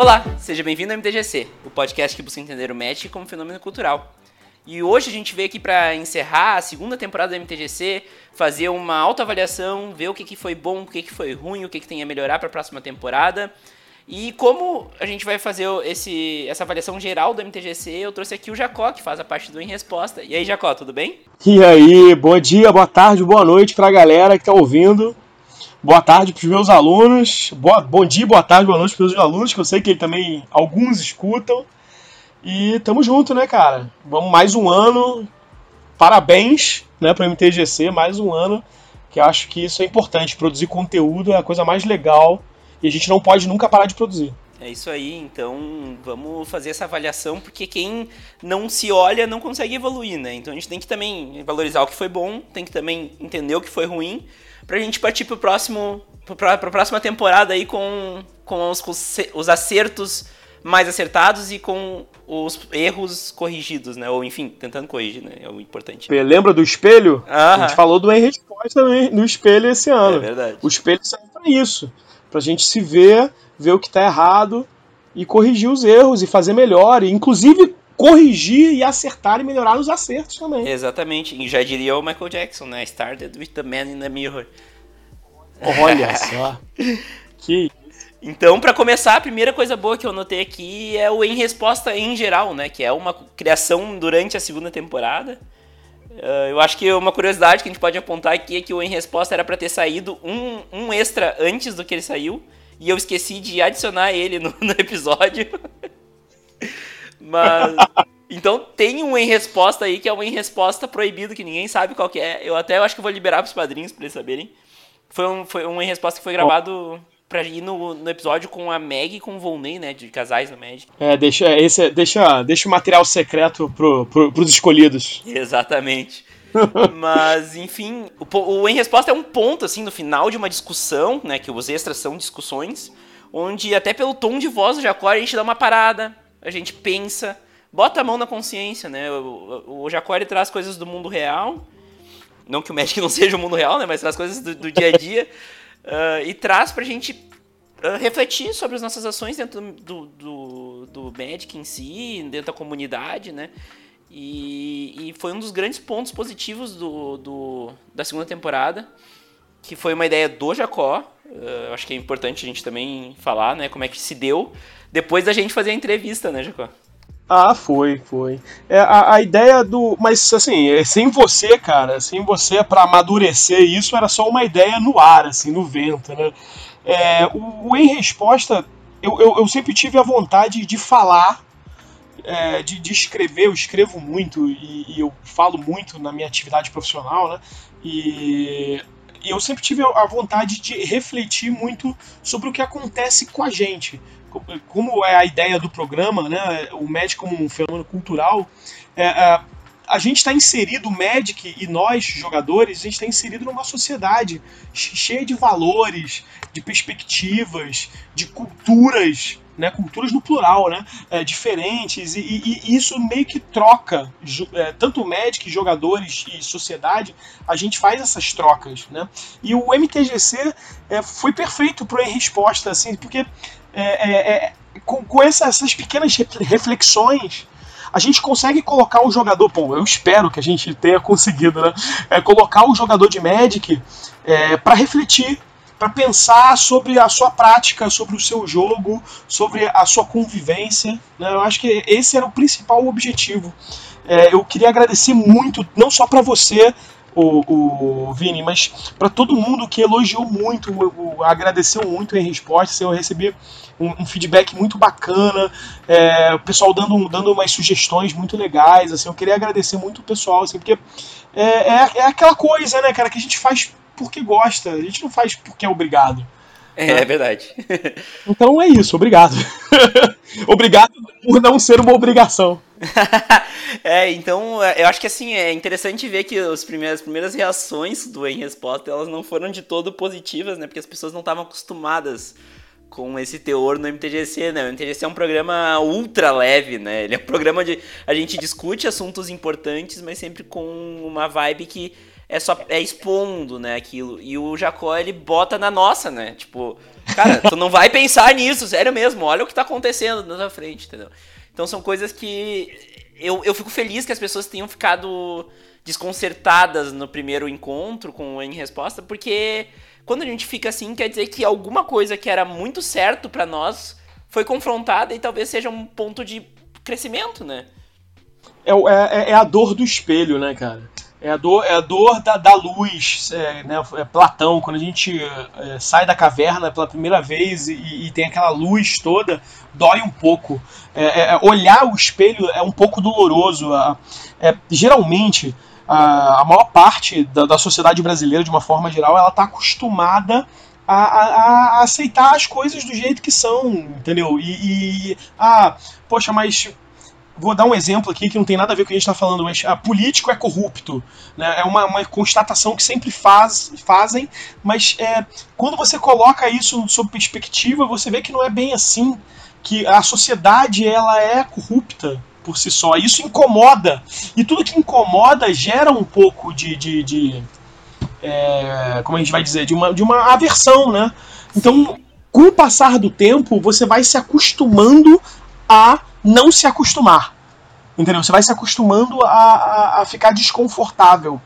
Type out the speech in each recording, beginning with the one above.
Olá, seja bem-vindo ao MTGC, o podcast que busca entender o Magic como fenômeno cultural. E hoje a gente veio aqui para encerrar a segunda temporada do MTGC, fazer uma autoavaliação, ver o que, que foi bom, o que, que foi ruim, o que, que tem a melhorar para a próxima temporada. E como a gente vai fazer esse, essa avaliação geral do MTGC, eu trouxe aqui o Jacó, que faz a parte do Em Resposta. E aí, Jacó, tudo bem? E aí, bom dia, boa tarde, boa noite para a galera que está ouvindo. Boa tarde para os meus alunos. Boa, bom dia, boa tarde, boa noite para os meus alunos, que eu sei que também alguns escutam. E tamo junto, né, cara? Vamos mais um ano. Parabéns, né, para o MTGC, mais um ano. Que eu acho que isso é importante. Produzir conteúdo é a coisa mais legal e a gente não pode nunca parar de produzir. É isso aí, então vamos fazer essa avaliação, porque quem não se olha não consegue evoluir, né? Então a gente tem que também valorizar o que foi bom, tem que também entender o que foi ruim, pra gente partir pro próximo. Pra, pra próxima temporada aí com, com os, os acertos mais acertados e com os erros corrigidos, né? Ou enfim, tentando corrigir, né? É o importante. Lembra do espelho? Ah, a gente falou do em resposta no espelho esse ano. É verdade. O espelho serve pra isso. Pra gente se ver, ver o que tá errado e corrigir os erros e fazer melhor. E, inclusive corrigir e acertar e melhorar os acertos também. Exatamente. E já diria o Michael Jackson, né? Started with the man in the mirror. Olha só. que então, para começar, a primeira coisa boa que eu notei aqui é o Em Resposta em geral, né? Que é uma criação durante a segunda temporada. Uh, eu acho que uma curiosidade que a gente pode apontar aqui é que o Em Resposta era para ter saído um, um extra antes do que ele saiu. E eu esqueci de adicionar ele no, no episódio. Mas. Então tem um em resposta aí que é um em resposta proibido, que ninguém sabe qual que é. Eu até acho que vou liberar pros padrinhos pra eles saberem. Foi um, foi um em resposta que foi gravado pra ir no, no episódio com a Meg e com o Volney, né? De casais no Magic. É, deixa, esse, deixa, deixa o material secreto pro, pro, pros escolhidos. Exatamente. Mas, enfim, o, o em resposta é um ponto, assim, no final de uma discussão, né? Que os extras são discussões, onde até pelo tom de voz do Jacó a gente dá uma parada, a gente pensa, bota a mão na consciência, né? O, o Jacó traz coisas do mundo real, não que o Magic não seja o mundo real, né? Mas traz coisas do, do dia a dia uh, e traz pra gente uh, refletir sobre as nossas ações dentro do, do, do Magic em si, dentro da comunidade, né? E, e foi um dos grandes pontos positivos do, do, da segunda temporada, que foi uma ideia do Jacó. Uh, acho que é importante a gente também falar, né? Como é que se deu depois da gente fazer a entrevista, né, Jacó? Ah, foi, foi. É, a, a ideia do. Mas assim, é, sem você, cara, sem você para amadurecer isso, era só uma ideia no ar, assim, no vento, né? É, o, o, Em Resposta, eu, eu, eu, sempre tive a vontade de falar, é, de, de, escrever, eu escrevo muito e, e, eu falo muito na minha atividade profissional, né? E eu sempre tive a vontade de refletir muito sobre o que acontece com a gente como é a ideia do programa, né, o Magic como um fenômeno cultural, é, é, a gente está inserido, o Magic e nós, jogadores, a gente está inserido numa sociedade cheia de valores, de perspectivas, de culturas, né, culturas no plural, né, é, diferentes, e, e, e, isso meio que troca, é, tanto Magic, jogadores e sociedade, a gente faz essas trocas, né, e o MTGC é, foi perfeito para em resposta, assim, porque é, é, é, com, com essas, essas pequenas reflexões, a gente consegue colocar o jogador, bom, eu espero que a gente tenha conseguido, né? É, colocar o jogador de Magic é, para refletir, para pensar sobre a sua prática, sobre o seu jogo, sobre a sua convivência. Né? Eu acho que esse era o principal objetivo. É, eu queria agradecer muito, não só para você, o, o Vini, mas para todo mundo que elogiou muito, o, o, agradeceu muito em resposta, eu recebi um, um feedback muito bacana, é, o pessoal dando, dando umas sugestões muito legais, assim, eu queria agradecer muito o pessoal, assim, porque é, é, é aquela coisa, né, cara, que a gente faz porque gosta, a gente não faz porque é obrigado. É, é verdade. então é isso, obrigado. obrigado por não ser uma obrigação. é, então eu acho que assim, é interessante ver que as primeiras, as primeiras reações do Em Resposta elas não foram de todo positivas, né? Porque as pessoas não estavam acostumadas com esse teor no MTGC, né? O MTGC é um programa ultra leve, né? Ele é um programa de a gente discute assuntos importantes, mas sempre com uma vibe que é só é expondo, né, aquilo. E o Jacó ele bota na nossa, né? Tipo, Cara, tu não vai pensar nisso, sério mesmo. Olha o que tá acontecendo na tua frente, entendeu? Então são coisas que eu, eu fico feliz que as pessoas tenham ficado desconcertadas no primeiro encontro com o Em Resposta, porque quando a gente fica assim, quer dizer que alguma coisa que era muito certo para nós foi confrontada e talvez seja um ponto de crescimento, né? É, é, é a dor do espelho, né, cara? É a dor, é a dor da, da luz, é, né, é Platão, quando a gente é, sai da caverna pela primeira vez e, e, tem aquela luz toda, dói um pouco. É, é, é olhar o espelho é um pouco doloroso. geralmente, a, a, maior parte da, da, sociedade brasileira, de uma forma geral, ela está acostumada a, a, a, aceitar as coisas do jeito que são, entendeu? E, e ah, poxa, mas vou dar um exemplo aqui que não tem nada a ver com o que a gente está falando, mas a político é corrupto. Né? É uma, uma constatação que sempre faz, fazem, mas é, quando você coloca isso sob perspectiva, você vê que não é bem assim, que a sociedade ela é corrupta por si só. Isso incomoda. E tudo que incomoda gera um pouco de. de, de é, como a gente vai dizer? De uma, de uma aversão, né? Então, com o passar do tempo, você vai se acostumando a não se acostumar. Entendeu? Você vai se acostumando a, a, a ficar desconfortável.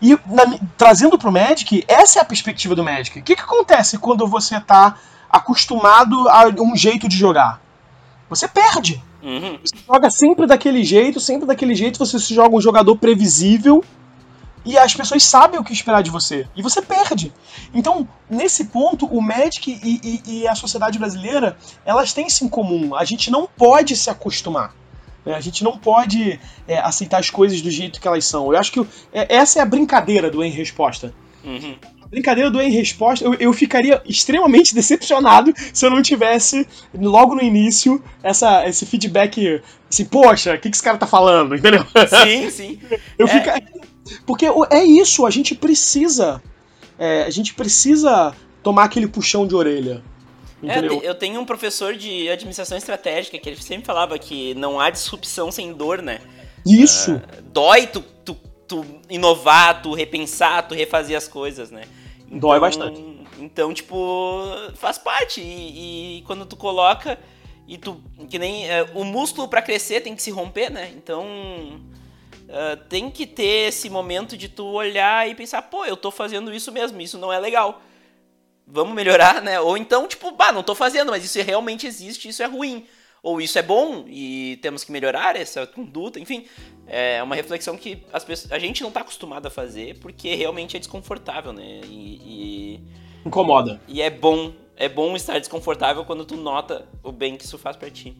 E na, trazendo para o Magic, essa é a perspectiva do Magic. O que, que acontece quando você está acostumado a um jeito de jogar? Você perde. Uhum. Você joga sempre daquele jeito, sempre daquele jeito. Você se joga um jogador previsível e as pessoas sabem o que esperar de você. E você perde. Então, nesse ponto, o Magic e, e, e a sociedade brasileira, elas têm isso em comum. A gente não pode se acostumar. Né? A gente não pode é, aceitar as coisas do jeito que elas são. Eu acho que é, essa é a brincadeira do Em Resposta. Uhum. A brincadeira do Em Resposta, eu, eu ficaria extremamente decepcionado se eu não tivesse, logo no início, essa, esse feedback assim, poxa, o que, que esse cara tá falando? Entendeu? Sim, sim. eu é. Porque é isso, a gente precisa. É, a gente precisa tomar aquele puxão de orelha. É, eu tenho um professor de administração estratégica que ele sempre falava que não há disrupção sem dor, né? Isso! Uh, dói tu, tu, tu, inovar, tu repensar, tu refazer as coisas, né? Então, dói bastante. Então, tipo, faz parte. E, e quando tu coloca e tu. Que nem. Uh, o músculo para crescer tem que se romper, né? Então uh, tem que ter esse momento de tu olhar e pensar, pô, eu tô fazendo isso mesmo, isso não é legal. Vamos melhorar, né? Ou então, tipo, bah, não tô fazendo, mas isso realmente existe, isso é ruim. Ou isso é bom e temos que melhorar essa conduta, enfim. É uma reflexão que as pessoas, a gente não tá acostumado a fazer porque realmente é desconfortável, né? E, e, Incomoda. E é bom, é bom estar desconfortável quando tu nota o bem que isso faz para ti.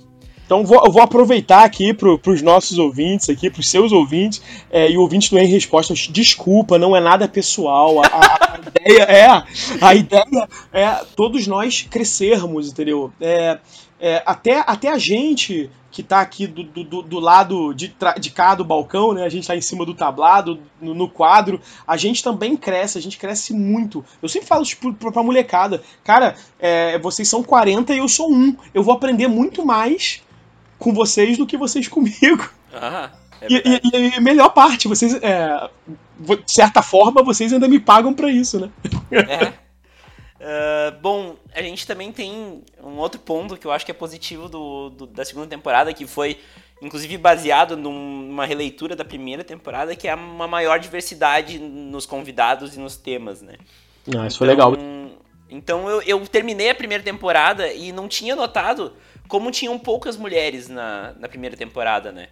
Então vou, eu vou aproveitar aqui para os nossos ouvintes, aqui para os seus ouvintes é, e ouvintes do Em Resposta. Desculpa, não é nada pessoal. A, a, a ideia é a ideia é todos nós crescermos, entendeu? É, é, até, até a gente que está aqui do, do, do lado de, de cá do balcão, né? A gente está em cima do tablado, no, no, quadro. A gente também cresce, a gente cresce muito. Eu sempre falo tipo, pra molecada, cara, é, vocês são 40 e eu sou um. Eu vou aprender muito mais com vocês do que vocês comigo. Ah, é e, e, e, melhor parte, vocês, é, de certa forma, vocês ainda me pagam para isso, né? É. Uh, bom, a gente também tem um outro ponto que eu acho que é positivo do, do, da segunda temporada, que foi inclusive baseado numa releitura da primeira temporada, que é uma maior diversidade nos convidados e nos temas, né? Ah, isso então, foi legal. Então eu, eu terminei a primeira temporada e não tinha notado como tinham poucas mulheres na, na primeira temporada, né?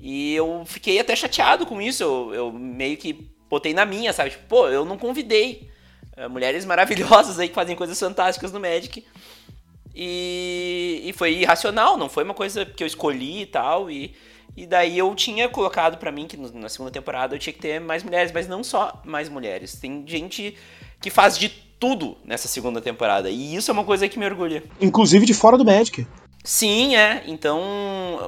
E eu fiquei até chateado com isso, eu, eu meio que botei na minha, sabe? Tipo, pô, eu não convidei uh, mulheres maravilhosas aí que fazem coisas fantásticas no Magic. E, e foi irracional, não foi uma coisa que eu escolhi e tal. E, e daí eu tinha colocado para mim que na segunda temporada eu tinha que ter mais mulheres, mas não só mais mulheres. Tem gente que faz de tudo nessa segunda temporada. E isso é uma coisa que me orgulha. Inclusive de fora do Magic. Sim, é. Então,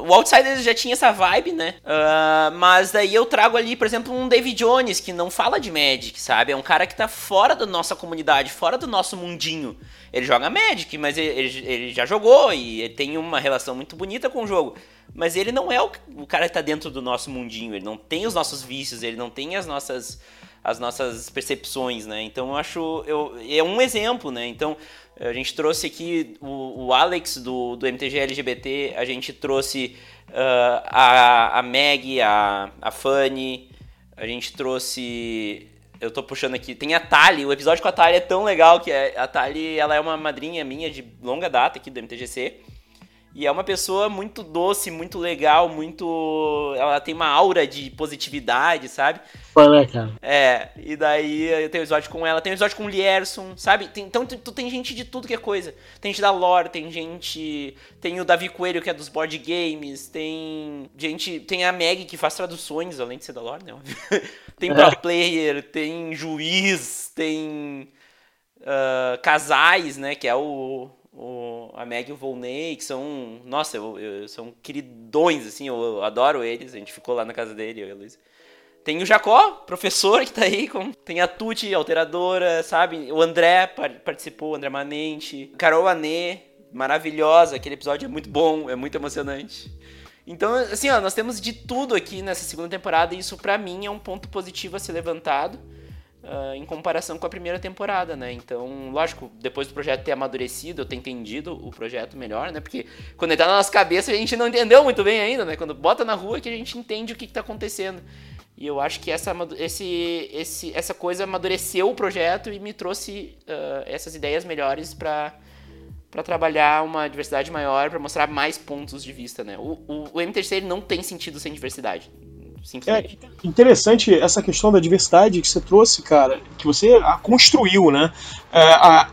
o Outsiders já tinha essa vibe, né? Uh, mas daí eu trago ali, por exemplo, um David Jones, que não fala de Magic, sabe? É um cara que tá fora da nossa comunidade, fora do nosso mundinho. Ele joga Magic, mas ele, ele, já jogou e ele tem uma relação muito bonita com o jogo. Mas ele não é o, o, cara que tá dentro do nosso mundinho, ele não tem os nossos vícios, ele não tem as nossas as nossas percepções, né? Então eu acho. Eu, é um exemplo, né? Então a gente trouxe aqui o, o Alex do, do MTG LGBT, a gente trouxe uh, a, a Meg, a, a Fanny, a gente trouxe. Eu tô puxando aqui. Tem a Tali, o episódio com a Tali é tão legal que é, a Tali ela é uma madrinha minha de longa data aqui do MTGC. E é uma pessoa muito doce, muito legal, muito. Ela tem uma aura de positividade, sabe? Né, cara? É, e daí eu tenho episódio com ela, tem episódio com o Lierson, sabe? Tem, então tu, tu, tem gente de tudo que é coisa. Tem gente da lore, tem gente. Tem o Davi Coelho, que é dos board games, tem gente. Tem a Meg que faz traduções, além de ser da lore, né? tem pro player, tem juiz, tem. Uh, casais, né? Que é o o, a Meg e o Volney, que são, nossa, eu, eu, são queridões, assim, eu, eu, adoro eles, a gente ficou lá na casa dele, eu e a Luísa. Tem o Jacó, professor, que tá aí, com, tem a Tuti, alteradora, sabe? O André participou, o André Manente, Carol Anê, maravilhosa, aquele episódio é muito bom, é muito emocionante. Então, assim, ó, nós temos de tudo aqui nessa segunda temporada e isso para mim é um ponto positivo a ser levantado uh, em comparação com a primeira temporada, né? Então, lógico, depois do projeto ter amadurecido, eu ter entendido o projeto melhor, né? Porque quando ele tá na nossa cabeça a gente não entendeu muito bem ainda, né? Quando bota na rua que a gente entende o que, que tá acontecendo. E eu acho que essa, esse, esse, essa coisa amadureceu o projeto e me trouxe uh, essas ideias melhores para para trabalhar uma diversidade maior, para mostrar mais pontos de vista, né? O, o, o MTC não tem sentido sem diversidade. É interessante essa questão da diversidade que você trouxe, cara, que você a construiu, né? É, a,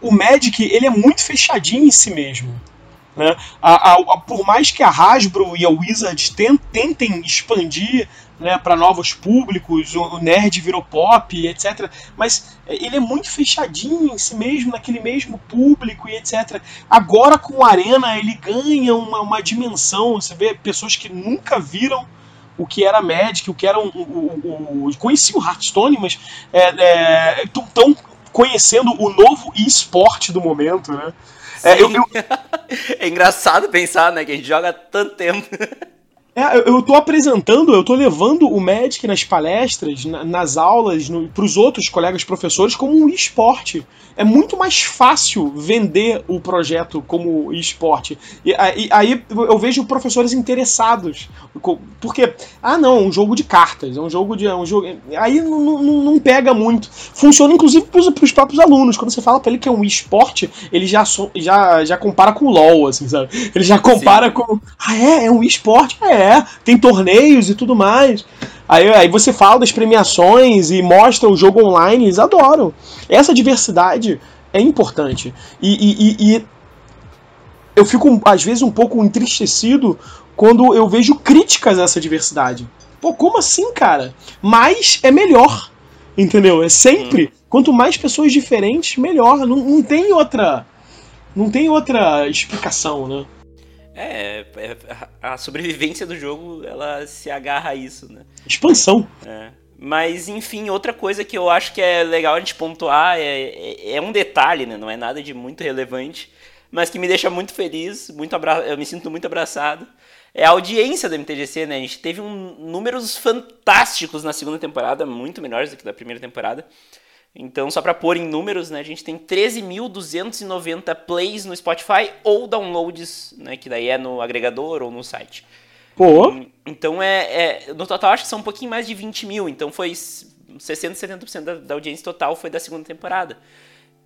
o Magic, ele é muito fechadinho em si mesmo. Né? A, a, a, por mais que a Hasbro e a Wizard tentem expandir né, para novos públicos, o, nerd virou pop, etc. Mas ele é muito fechadinho em si mesmo, naquele mesmo público e etc. Agora com o Arena ele ganha uma, uma dimensão, você vê pessoas que nunca viram o que era Magic, o que era o, o conheci o Hearthstone, mas é, é, conhecendo o novo esporte do momento, né? É, eu, eu... é engraçado pensar, né, que a gente joga tanto tempo. É, eu, eu tô apresentando, eu tô levando o Magic nas palestras, na, nas aulas, no, pros outros colegas professores como um esporte. É muito mais fácil vender o projeto como esporte. E, e aí eu vejo professores interessados. Porque, ah não, é um jogo de cartas, é um jogo de. É um jogo, aí não, não, não pega muito. Funciona inclusive pros, pros próprios alunos. Quando você fala para ele que é um esporte, ele já, já, já compara com o LOL, assim, sabe? Ele já compara Sim. com. Ah, é? É um esporte? É é, tem torneios e tudo mais. Aí, aí você fala das premiações e mostra o jogo online, eles adoram. Essa diversidade é importante. E, e, e, eu fico, às vezes, um pouco entristecido quando eu vejo críticas a essa diversidade. Pô, como assim, cara? Mais é melhor. Entendeu? É sempre. Hum. Quanto mais pessoas diferentes, melhor. Não, não tem outra. Não tem outra explicação, né? É, é, a sobrevivência do jogo, ela se agarra a isso, né? Expansão. É. Mas, enfim, outra coisa que eu acho que é legal a gente pontuar é, é, é um detalhe, né? Não é nada de muito relevante, mas que me deixa muito feliz, muito abra... eu me sinto muito abraçado. É a audiência do MTGC, né? A gente teve um, números fantásticos na segunda temporada, muito melhores do que da primeira temporada. Então, só para pôr em números, né, a gente tem 13.290 plays no Spotify ou downloads, né, que daí é no agregador ou no site. Pô! Então, é, é, no total, acho que são um pouquinho mais de 20 mil. Então, foi 60, 70% da, da audiência total foi da segunda temporada.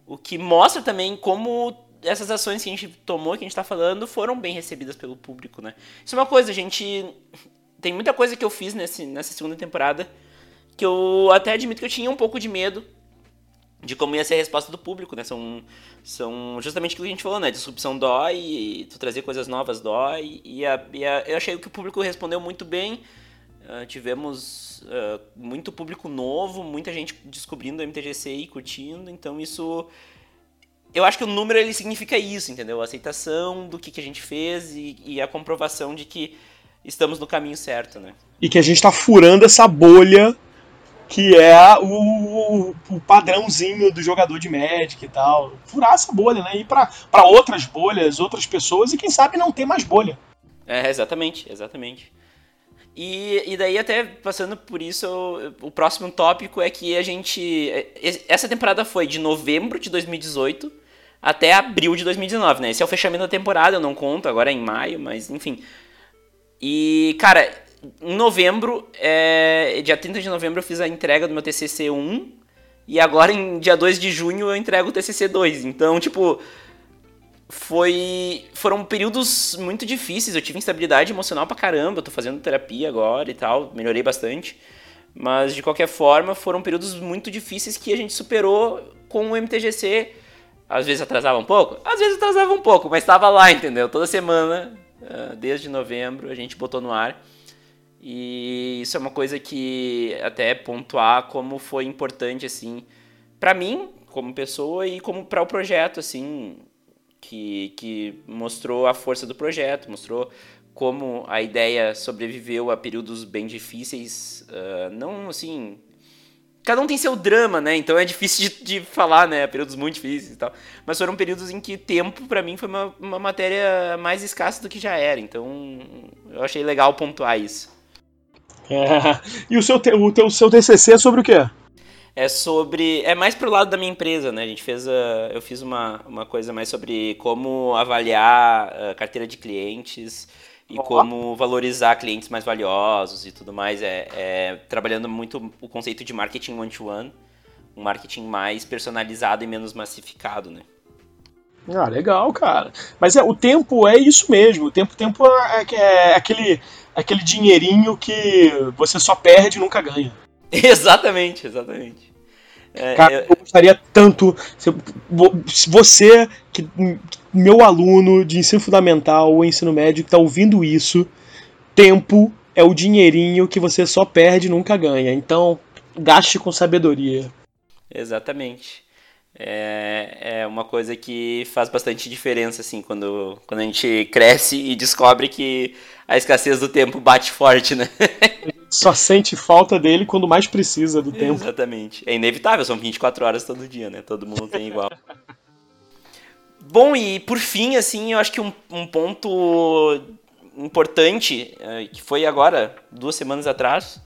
O que mostra também como essas ações que a gente tomou, que a gente está falando, foram bem recebidas pelo público, né? Isso é uma coisa, a gente... Tem muita coisa que eu fiz nesse, nessa segunda temporada que eu até admito que eu tinha um pouco de medo de como ia ser a resposta do público, né? São, são justamente aquilo que a gente falou, né? Disrupção dói, tu trazer coisas novas dói, e, a, e a, eu achei que o público respondeu muito bem. Uh, tivemos uh, muito público novo, muita gente descobrindo o MTGC e curtindo, então isso. Eu acho que o número ele significa isso, entendeu? A aceitação do que, que a gente fez e, e a comprovação de que estamos no caminho certo, né? E que a gente está furando essa bolha que é o, o, padrãozinho do jogador de Magic e tal. Furar essa bolha, né? Ir para outras bolhas, outras pessoas e quem sabe não ter mais bolha. É, exatamente, exatamente. E, e daí, até passando por isso, o, o próximo tópico é que a gente. Essa temporada foi de novembro de 2018 até abril de 2019, né? Esse é o fechamento da temporada, eu não conto, agora é em maio, mas enfim. E, cara, em novembro, é, dia 30 de novembro, eu fiz a entrega do meu TCC 1. E agora, em dia 2 de junho, eu entrego o TCC 2. Então, tipo, foi foram períodos muito difíceis. Eu tive instabilidade emocional pra caramba. Eu tô fazendo terapia agora e tal, melhorei bastante. Mas de qualquer forma, foram períodos muito difíceis que a gente superou com o MTGC. Às vezes atrasava um pouco, às vezes atrasava um pouco, mas estava lá, entendeu? Toda semana, ah, desde novembro, a gente botou no ar. E isso é uma coisa que até pontuar como foi importante assim para mim como pessoa e como para o projeto assim que, que mostrou a força do projeto, mostrou como a ideia sobreviveu a períodos bem difíceis, uh, não assim. Cada um tem seu drama, né? Então é difícil de, de, falar, né? Períodos muito difíceis e tal. Mas foram períodos em que tempo, para mim, foi uma, uma matéria mais escassa do que já era. Então eu achei legal pontuar isso. É. E o seu, o teu, seu TCC é sobre o quê? é sobre. É mais pro lado da minha empresa, né? A gente fez. A, eu fiz uma, uma coisa mais sobre como avaliar a carteira de clientes e oh. como valorizar clientes mais valiosos e tudo mais. É, é trabalhando muito o conceito de marketing one-to-one, -one, um marketing mais personalizado e menos massificado, né? Ah, legal, cara. Mas é, o tempo é isso mesmo. O tempo, tempo é, é, é aquele, aquele dinheirinho que você só perde e nunca ganha. exatamente, exatamente. É, Cara, eu... eu... gostaria tanto. Se você, que, meu aluno de ensino fundamental ou ensino médio, que está ouvindo isso, tempo é o dinheirinho que você só perde e nunca ganha. Então, gaste com sabedoria. Exatamente. É, é uma coisa que faz bastante diferença, assim, quando, quando a gente cresce e descobre que a escassez do tempo bate forte, né? Só sente falta dele quando mais precisa do tempo. Exatamente. É inevitável, são 24 horas todo dia, né? Todo mundo tem igual. Bom, e por fim, assim, eu acho que um, um ponto importante, é, que foi agora, duas semanas atrás,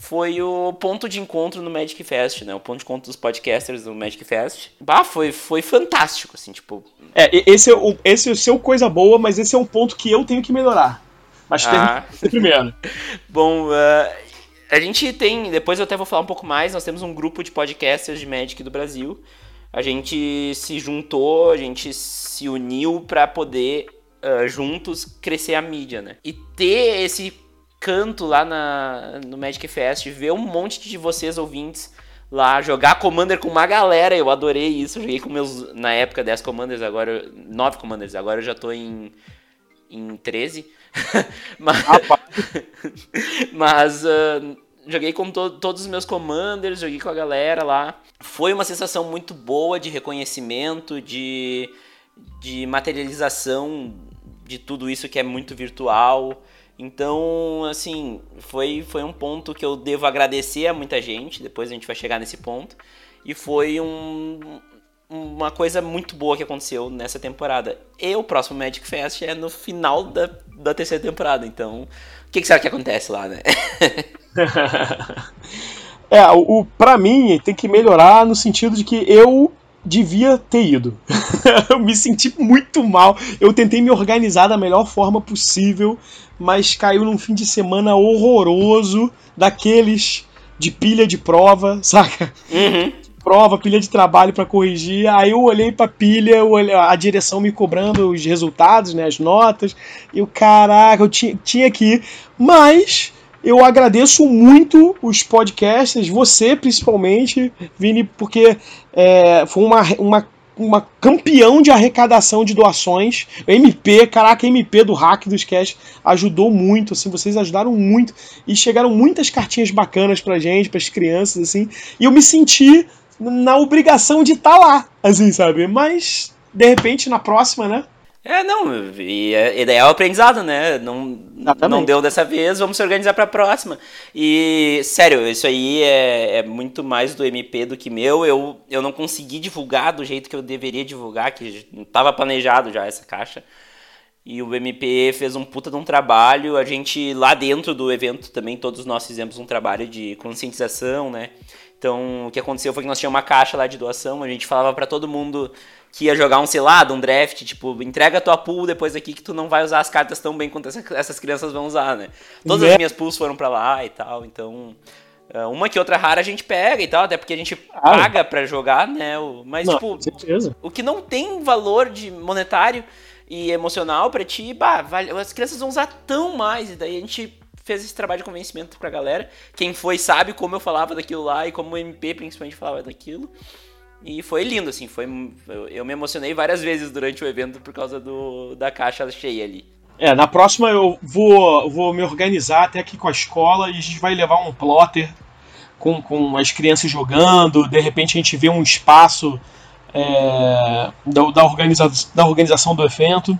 foi o ponto de encontro no Magic Fest, né? O ponto de encontro dos podcasters no Magic Fest. Bah, foi, foi fantástico, assim, tipo... É, esse é, o, esse é o seu coisa boa, mas esse é um ponto que eu tenho que melhorar. Mas ah. primeiro. Bom, uh, a gente tem, depois eu até vou falar um pouco mais, nós temos um grupo de podcasters de Magic do Brasil. A gente se juntou, a gente se uniu para poder uh, juntos crescer a mídia, né? E ter esse canto lá na, no Magic Fest, ver um monte de vocês ouvintes lá, jogar Commander com uma galera, eu adorei isso. Eu joguei com meus, na época, 10 Commanders, agora, 9 Commanders, agora eu já tô em, em 13. mas mas uh, joguei com to todos os meus commanders, joguei com a galera lá. Foi uma sensação muito boa de reconhecimento, de, de materialização de tudo isso que é muito virtual. Então, assim, foi, foi um ponto que eu devo agradecer a muita gente, depois a gente vai chegar nesse ponto. E foi um, uma coisa muito boa que aconteceu nessa temporada. E o próximo Magic Fest é no final da, da terceira temporada, então o que, que será que acontece lá, né? é, o, o para mim tem que melhorar no sentido de que eu devia ter ido. eu me senti muito mal. Eu tentei me organizar da melhor forma possível, mas caiu num fim de semana horroroso daqueles de pilha de prova, saca? Uhum prova, pilha de trabalho para corrigir. Aí eu olhei pra pilha, olhei, a direção me cobrando os resultados, né, as notas. E o caraca, eu tinha, tinha que ir. Mas eu agradeço muito os podcasters, você principalmente, Vini, porque é, foi uma, uma, uma campeão de arrecadação de doações. MP, caraca, MP do Hack dos Cash ajudou muito, assim, vocês ajudaram muito. E chegaram muitas cartinhas bacanas pra gente, pras crianças, assim. E eu me senti na obrigação de estar tá lá, assim, sabe? Mas, de repente, na próxima, né? É, não, e, e daí é o aprendizado, né? Não, não deu dessa vez, vamos se organizar para a próxima. E, sério, isso aí é, é, muito mais do MP do que meu. Eu, eu não consegui divulgar do jeito que eu deveria divulgar, que estava planejado já essa caixa. E o MP fez um puta de um trabalho. A gente, lá dentro do evento também, todos nós fizemos um trabalho de conscientização, né? Então, o que aconteceu foi que nós tínhamos uma caixa lá de doação, a gente falava para todo mundo que ia jogar um selado, um draft, tipo, entrega tua pool depois aqui que tu não vai usar as cartas tão bem quanto essas crianças vão usar, né? Todas é. as minhas pools foram para lá e tal, então é, uma que outra rara a gente pega e tal, até porque a gente ah, paga para jogar, né? Mas, não, tipo, o que não tem valor de monetário e emocional para ti, bah, vale, as crianças vão usar tão mais, e daí a gente fez esse trabalho de convencimento pra galera. Quem foi sabe como eu falava daquilo lá e como o MP principalmente falava daquilo. E foi lindo, assim, foi. Eu, me emocionei várias vezes durante o evento por causa do, da caixa cheia ali. É, na próxima eu vou, vou me organizar até aqui com a escola e a gente vai levar um plotter com, com as crianças jogando, de repente a gente vê um espaço é, da, da, organiza, da organização do evento.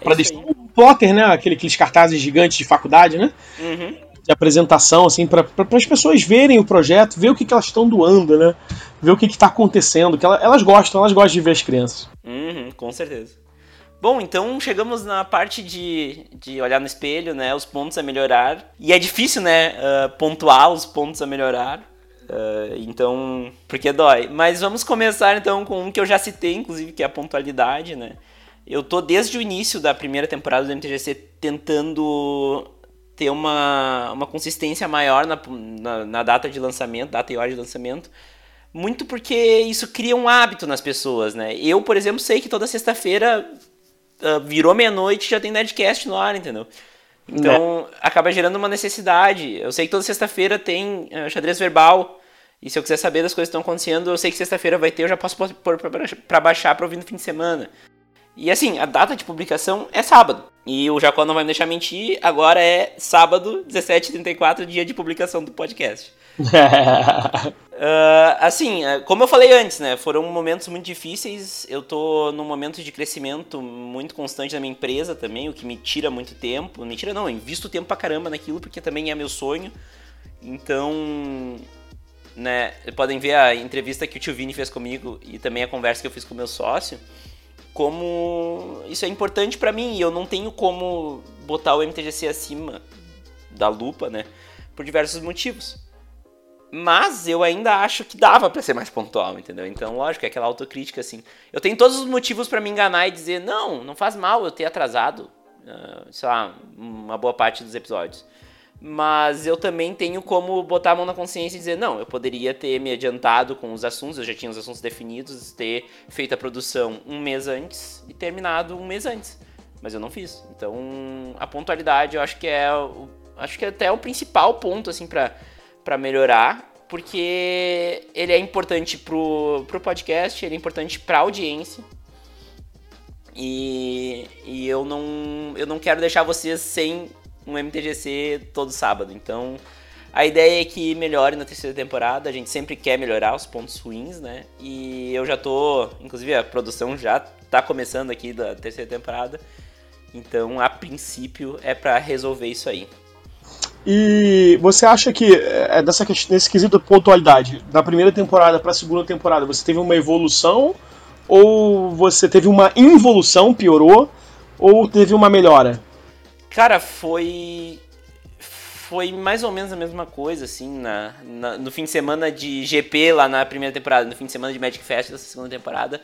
É para deixar um plotter, né? Aquele, aqueles cartazes gigantes de faculdade, né? Uhum de apresentação, assim, para as pessoas verem o projeto, ver o que, que elas estão doando, né? Ver o que está acontecendo, que elas, elas, gostam, elas gostam de ver as crianças. Uhum, com certeza. Bom, então chegamos na parte de, de olhar no espelho, né? Os pontos a melhorar. E é difícil, né? Uh, pontuar os pontos a melhorar. Uh, então, porque dói. Mas vamos começar então com um que eu já citei, inclusive, que é a pontualidade, né? Eu tô desde o início da primeira temporada do MTGC tentando ter uma, uma consistência maior na, na, na, data de lançamento, data e hora de lançamento, muito porque isso cria um hábito nas pessoas, né? Eu, por exemplo, sei que toda sexta-feira uh, virou meia-noite já tem Nerdcast no ar, entendeu? Então, é. acaba gerando uma necessidade. Eu sei que toda sexta-feira tem uh, xadrez verbal, e se eu quiser saber das coisas que estão acontecendo, eu sei que sexta-feira vai ter, eu já posso pôr para baixar para ouvir no fim de semana. E assim, a data de publicação é sábado. E o Jacó não vai me deixar mentir, agora é sábado, 17h34, dia de publicação do podcast. uh, assim, é, como eu falei antes, né? Foram momentos muito difíceis. Eu tô num momento de crescimento muito constante da minha empresa também, o que me tira muito tempo. Me tira não, eu invisto tempo pra caramba naquilo, porque também é meu sonho. Então, né, podem ver a entrevista que o tio Vini fez comigo e também a conversa que eu fiz com o meu sócio como isso é importante para mim e eu não tenho como botar o MTGC acima da lupa, né? Por diversos motivos. Mas eu ainda acho que dava para ser mais pontual, entendeu? Então, lógico, é aquela autocrítica assim. Eu tenho todos os motivos para me enganar e dizer, não, não faz mal eu ter atrasado, uh, sei lá, uma boa parte dos episódios mas eu também tenho como botar a mão na consciência e dizer, não, eu poderia ter me adiantado com os assuntos, eu já tinha os assuntos definidos, ter feito a produção um mês antes e terminado um mês antes. Mas eu não fiz. Então, a pontualidade eu acho que é o, acho que é até o principal ponto assim para para melhorar, porque ele é importante pro, pro podcast, ele é importante para audiência. E, e eu não eu não quero deixar vocês sem um MTGC todo sábado. Então, a ideia é que melhore na terceira temporada. A gente sempre quer melhorar os pontos ruins, né? E eu já tô, inclusive a produção já tá começando aqui da terceira temporada. Então, a princípio é para resolver isso aí. E você acha que é dessa nesse quesito de pontualidade, da primeira temporada para a segunda temporada, você teve uma evolução ou você teve uma involução, piorou, ou teve uma melhora? Cara, foi. Foi mais ou menos a mesma coisa, assim, na, na, no fim de semana de GP lá na primeira temporada, no fim de semana de Magic Fest dessa segunda temporada.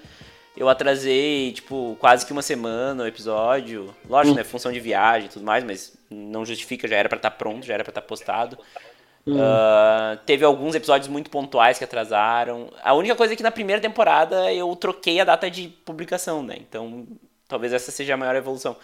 Eu atrasei, tipo, quase que uma semana o episódio. Lógico, hum. né? Função de viagem e tudo mais, mas não justifica, já era para estar tá pronto, já era para estar tá postado. Hum. Uh, teve alguns episódios muito pontuais que atrasaram. A única coisa é que na primeira temporada eu troquei a data de publicação, né? Então, talvez essa seja a maior evolução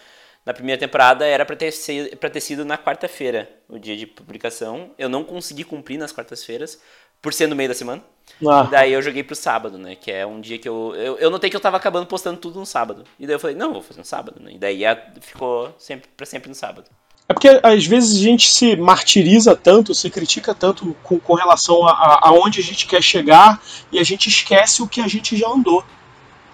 na primeira temporada era para ter, ser, ter sido na quarta-feira, o dia de publicação. Eu não consegui cumprir nas quartas-feiras, por ser no meio da semana. Ah. Daí eu joguei pro sábado, né? Que é um dia que eu, eu. Eu notei que eu tava acabando postando tudo no sábado. E daí eu falei, não, vou fazer no sábado, né? E daí ficou sempre pra sempre no sábado. É porque às vezes a gente se martiriza tanto, se critica tanto com, com relação a, a, a a gente quer chegar e a gente esquece o que a gente já andou.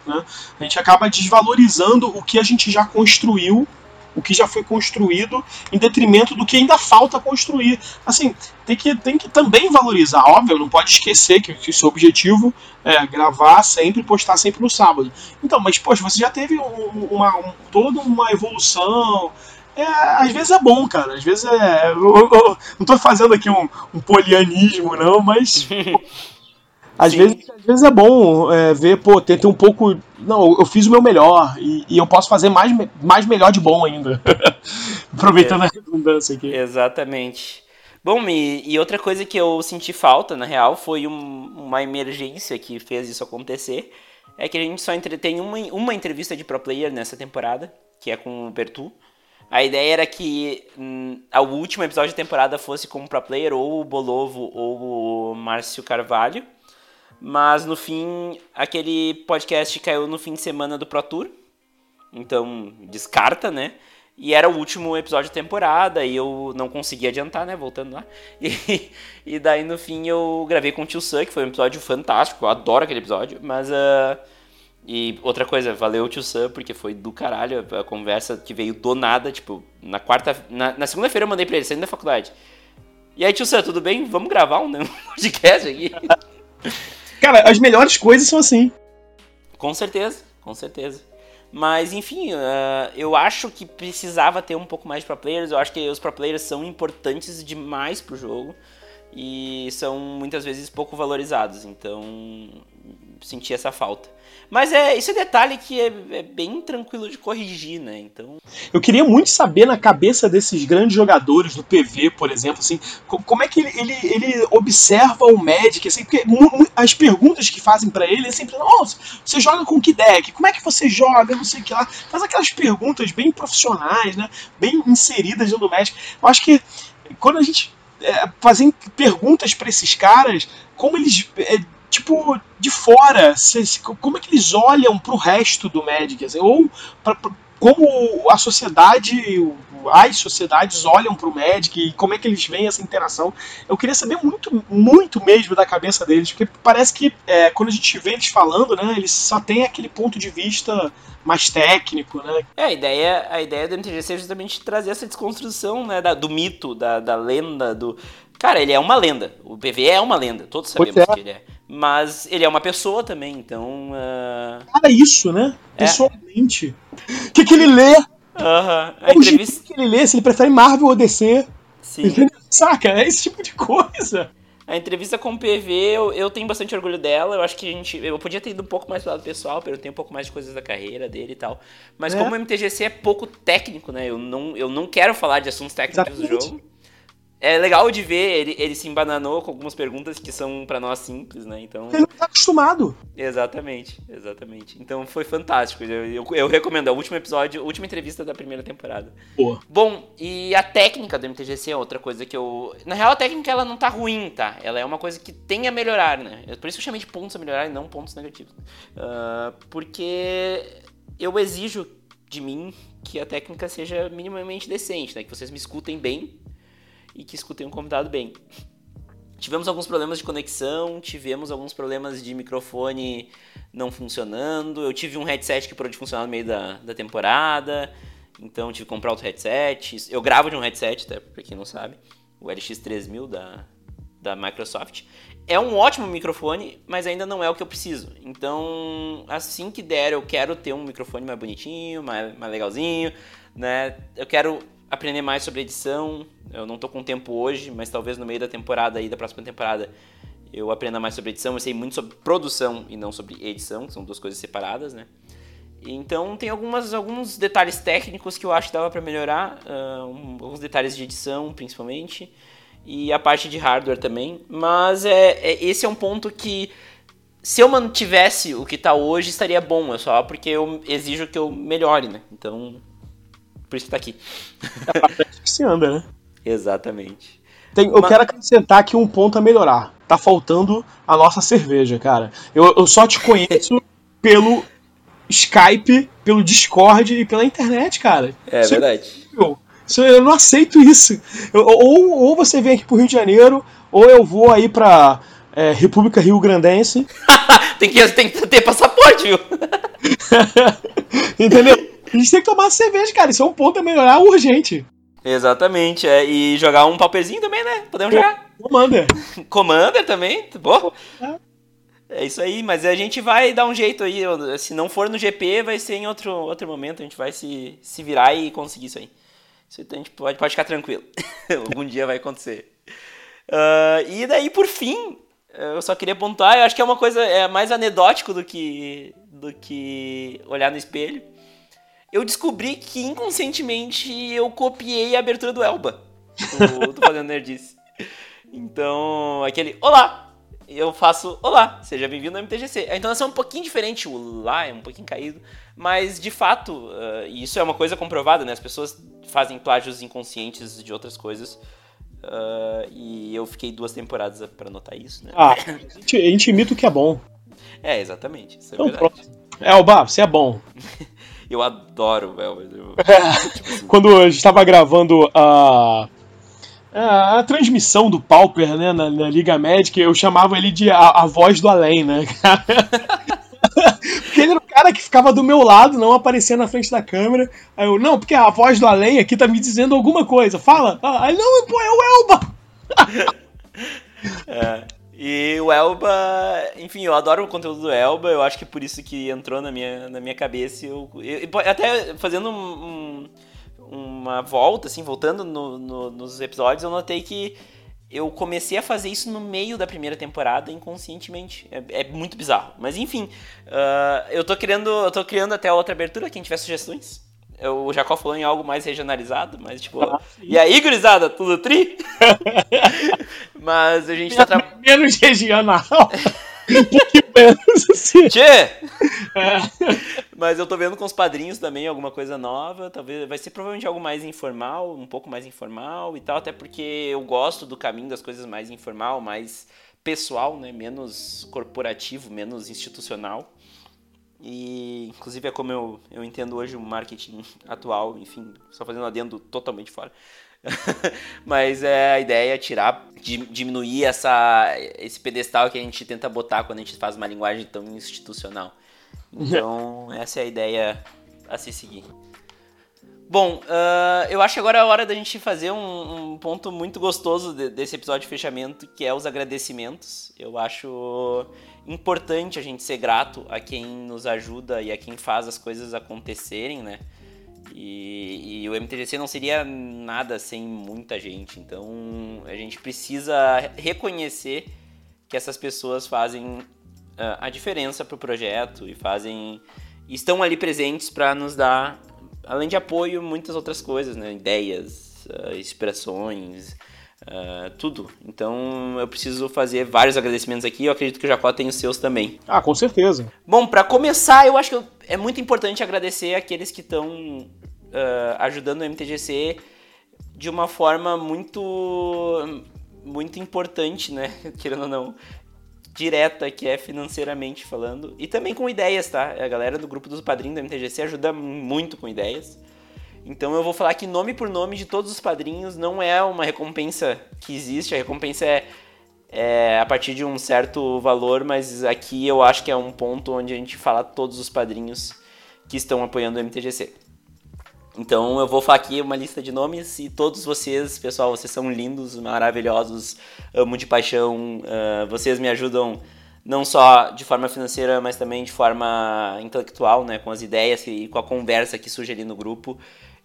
Né? A gente acaba desvalorizando o que a gente já construiu o que já foi construído em detrimento do que ainda falta construir. Assim, tem que, tem que também valorizar, óbvio, não pode esquecer que, que seu objetivo é gravar sempre, postar sempre no sábado. Então, mas poxa, você já teve um, uma, um, toda uma evolução. É, às vezes é bom, cara. Às vezes é. Eu, eu, eu não estou fazendo aqui um, um polianismo, não, mas. Às vezes, às vezes é bom é, ver, pô, ter um pouco. Não, eu fiz o meu melhor e, e eu posso fazer mais, mais melhor de bom ainda. Aproveitando é, a redundância aqui. Exatamente. Bom, e, e, outra coisa que eu senti falta, na real, foi um, uma emergência que fez isso acontecer. É que a gente só entre, tem uma, uma entrevista de pro player nessa temporada, que é com o Bertu. A ideia era que hum, o último episódio da temporada fosse com o pro player, ou o Bolovo ou o Márcio Carvalho. Mas no fim, aquele podcast caiu no fim de semana do Pro Tour. Então, descarta, né? E era o último episódio da temporada e eu não consegui adiantar, né? Voltando lá. E, e daí no fim eu gravei com o Tio Sam, que foi um episódio fantástico. Eu adoro aquele episódio. Mas. Uh, e outra coisa, valeu Tio Sam, porque foi do caralho a conversa que veio do nada. Tipo, na quarta. Na, na segunda-feira eu mandei pra ele, saindo da faculdade. E aí, Tio Sam, tudo bem? Vamos gravar um, né, um podcast aqui? Cara, as melhores coisas são assim. Com certeza, com certeza. Mas, enfim, uh, eu acho que precisava ter um pouco mais de pro players. Eu acho que os pro players são importantes demais pro jogo e são muitas vezes pouco valorizados. Então, senti essa falta. Mas é esse detalhe que é, é, bem tranquilo de corrigir, né? Então. Eu queria muito saber na cabeça desses grandes jogadores do PV, por exemplo, assim, como é que ele, ele, ele observa o Magic, assim, porque as perguntas que fazem para ele é sempre, oh, você joga com que deck? Como é que você joga? Não sei o que lá. Faz aquelas perguntas bem profissionais, né? Bem inseridas no Magic. Eu acho que quando a gente é, fazem perguntas para esses caras, como eles é, tipo, de fora, como é que eles olham pro resto do Magic? Assim, ou pra, pra, como a sociedade, as sociedades olham pro Magic e como é que eles veem essa interação. Eu queria saber muito, muito mesmo da cabeça deles, porque parece que é, quando a gente vê eles falando, né, eles só têm aquele ponto de vista mais técnico, né? É, a ideia, a ideia do MTGC é justamente trazer essa desconstrução, né, da, do mito, da, da lenda, do... Cara, ele é uma lenda. O PV é uma lenda, todos sabemos é. que ele é. Mas ele é uma pessoa também, então. Uh... Cara, isso, né? É. Pessoalmente. O que, que ele lê? Aham. Uh -huh. entrevista... O que ele lê, se ele prefere Marvel ou DC. Sim. Saca? É esse tipo de coisa. A entrevista com o PV, eu, eu tenho bastante orgulho dela. Eu acho que a gente. Eu podia ter ido um pouco mais pro lado pessoal, eu tenho um pouco mais de coisas da carreira dele e tal. Mas é. como o MTGC é pouco técnico, né? Eu não, eu não quero falar de assuntos técnicos Exatamente. do jogo é legal de ver, ele, ele se embananou com algumas perguntas que são para nós simples, né? Então. Ele não tá acostumado. Exatamente, exatamente. Então foi fantástico. Eu, eu, eu recomendo, é o último episódio, a última entrevista da primeira temporada. Boa. Bom, e a técnica do MTGC é outra coisa que eu. Na real, a técnica ela não tá ruim, tá? Ela é uma coisa que tem a melhorar, né? Por isso que eu chamei de pontos a melhorar e não pontos negativos. Uh, porque eu exijo de mim que a técnica seja minimamente decente, né? Que vocês me escutem bem e que escutem um convidado bem. Tivemos alguns problemas de conexão, tivemos alguns problemas de microfone não funcionando. Eu tive um headset que parou de funcionar no meio da, da temporada, então tive que comprar outro headset. Eu gravo de um headset, tá? pra quem não sabe, o LX3000 da, da Microsoft. É um ótimo microfone, mas ainda não é o que eu preciso. Então, assim que der, eu quero ter um microfone mais bonitinho, mais, mais legalzinho, né? Eu quero aprender mais sobre edição. Eu não tô com tempo hoje, mas talvez no meio da temporada aí, da próxima temporada, eu aprenda mais sobre edição. Eu sei muito sobre produção e não sobre edição, que são duas coisas separadas, né? Então tem algumas, alguns detalhes técnicos que eu acho que dava para melhorar, uh, um, alguns detalhes de edição principalmente, e a parte de hardware também. Mas é, é, esse é um ponto que se eu mantivesse o que está hoje estaria bom, é só porque eu exijo que eu melhore, né? Então por isso que tá aqui. É pra frente que se anda, né? Exatamente. Tem, eu Mas... quero acrescentar aqui um ponto a melhorar. Tá faltando a nossa cerveja, cara. Eu, eu só te conheço pelo Skype, pelo Discord e pela internet, cara. É isso verdade. É eu não aceito isso. Eu, ou, ou você vem aqui pro Rio de Janeiro, ou eu vou aí pra é, República Rio Grandense. tem, que, tem que ter passaporte, viu? Entendeu? A gente tem que tomar cerveja, cara. Isso é um ponto a melhorar urgente. Exatamente, é. E jogar um pauperzinho também, né? Podemos Pô, jogar. Commander. Commander também, boa. É. É isso aí, mas a gente vai dar um jeito aí. Se não for no GP, vai ser em outro, outro momento. A gente vai se, se virar e conseguir isso aí. Isso a gente pode, pode ficar tranquilo. Algum dia vai acontecer. Uh, e daí, por fim, eu só queria pontuar, eu acho que é uma coisa é mais anedótico do que, do que olhar no espelho. Eu descobri que inconscientemente eu copiei a abertura do Elba, do, do Fazendo Nerdice. Então, aquele Olá! eu faço Olá, seja bem-vindo ao MTGC. A entonação é um pouquinho diferente, o lá é um pouquinho caído, mas de fato, uh, isso é uma coisa comprovada, né? As pessoas fazem plágios inconscientes de outras coisas. Uh, e eu fiquei duas temporadas para notar isso, né? Ah, a gente, a gente imita o que é bom. É, exatamente. Isso é então, verdade. Pronto. Elba, você é bom. eu adoro o tipo assim. Quando a gente tava gravando a. A, a, transmissão do Pauper, né, na, na, Liga Médica, eu chamava ele de a, a voz do além, né, porque ele era o cara que ficava do meu lado, não aparecia na frente da câmera. Aí eu, não, porque a voz do além aqui tá me dizendo alguma coisa. Fala. Aí, não, pô, é o Elba! é, e o Elba, enfim, eu adoro o conteúdo do Elba, eu acho que por isso que entrou na minha, na minha cabeça. Eu, eu até fazendo um, um uma volta, assim, voltando no, no, nos episódios, eu notei que eu comecei a fazer isso no meio da primeira temporada inconscientemente. É, é muito bizarro. Mas enfim, uh, eu tô criando. Eu tô criando até outra abertura, quem tiver sugestões. O Jacó falou em algo mais regionalizado, mas tipo. Ah, e aí, gurizada, tudo tri? mas a gente tá trabalhando. Menos regional. um pouquinho menos, assim. Tchê! É. Mas eu tô vendo com os padrinhos também alguma coisa nova. Talvez vai ser provavelmente algo mais informal, um pouco mais informal e tal, até porque eu gosto do caminho das coisas mais informal, mais pessoal, né? Menos corporativo, menos institucional. E inclusive é como eu, eu entendo hoje o marketing atual, enfim, só fazendo adendo totalmente fora. Mas é, a ideia é tirar, diminuir essa, esse pedestal que a gente tenta botar quando a gente faz uma linguagem tão institucional. Então, essa é a ideia a se seguir. Bom, uh, eu acho que agora é a hora da gente fazer um, um ponto muito gostoso de, desse episódio de fechamento, que é os agradecimentos. Eu acho importante a gente ser grato a quem nos ajuda e a quem faz as coisas acontecerem, né? E, e, o MTGC não seria nada sem muita gente. Então a gente precisa reconhecer que essas pessoas fazem uh, a diferença para o projeto e fazem estão ali presentes para nos dar, além de apoio, muitas outras coisas, né? ideias, uh, inspirações, uh, tudo. Então eu preciso fazer vários agradecimentos aqui. Eu acredito que o Jacó tem os seus também. Ah, com certeza. Bom, para começar, eu acho que é muito importante agradecer aqueles que estão uh, ajudando o MTGC de uma forma muito muito importante, né? Querendo ou não, direta, que é financeiramente falando. E também com ideias, tá? A galera do grupo dos padrinhos do MTGC ajuda muito com ideias. Então eu vou falar que nome por nome de todos os padrinhos não é uma recompensa que existe, a recompensa é, é a partir de um certo valor, mas aqui eu acho que é um ponto onde a gente fala todos os padrinhos que estão apoiando o MTGC. Então eu vou falar aqui uma lista de nomes e todos vocês, pessoal, vocês são lindos, maravilhosos, amo de paixão, uh, vocês me ajudam não só de forma financeira, mas também de forma intelectual, né, com as ideias e com a conversa que surge ali no grupo.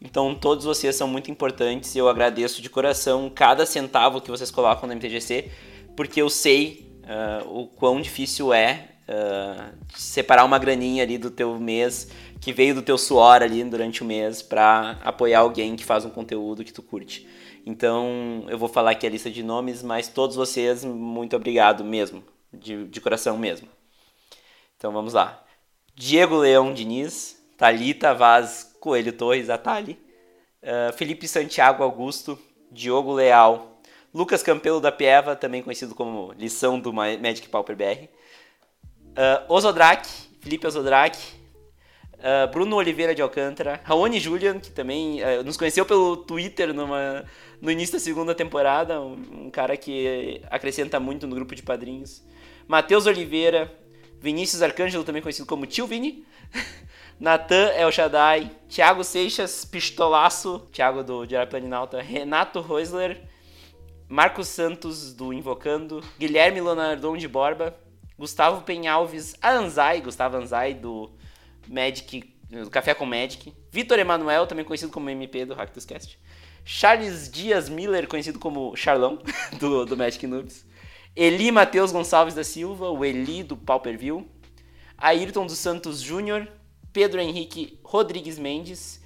Então todos vocês são muito importantes e eu agradeço de coração cada centavo que vocês colocam no MTGC, porque eu sei uh, o quão difícil é uh, separar uma graninha ali do teu mês que veio do teu suor ali durante o mês para apoiar alguém que faz um conteúdo que tu curte. Então, eu vou falar aqui a lista de nomes, mas todos vocês, muito obrigado mesmo, de, de coração mesmo. Então, vamos lá. Diego Leão Diniz, Talita Vaz Coelho Torres, a Tali, uh, Felipe Santiago Augusto, Diogo Leal, Lucas Campelo da Pieva, também conhecido como lição do Magic Pauper BR, uh, ah, Ozodrak, Felipe Ozodrak, Uh, Bruno Oliveira de Alcântara, Raoni Julian, que também uh, nos conheceu pelo Twitter numa, no início da segunda temporada, um, um, cara que acrescenta muito no grupo de padrinhos. Matheus Oliveira, Vinícius Arcângelo, também conhecido como Tio Vini. Natan El Shaddai. Thiago Seixas Pistolaço. Thiago do Diário. Renato Reusler. Marcos Santos do Invocando. Guilherme Leonardon de Borba. Gustavo Penhalves Anzai. Gustavo Anzai do Magic. Do Café com Magic. Vitor Emanuel, também conhecido como MP do Cast. Charles Dias Miller, conhecido como Charlão, do, do Magic Noobs. Eli Matheus Gonçalves da Silva, o Eli do Pauper View, Ayrton dos Santos Júnior, Pedro Henrique Rodrigues Mendes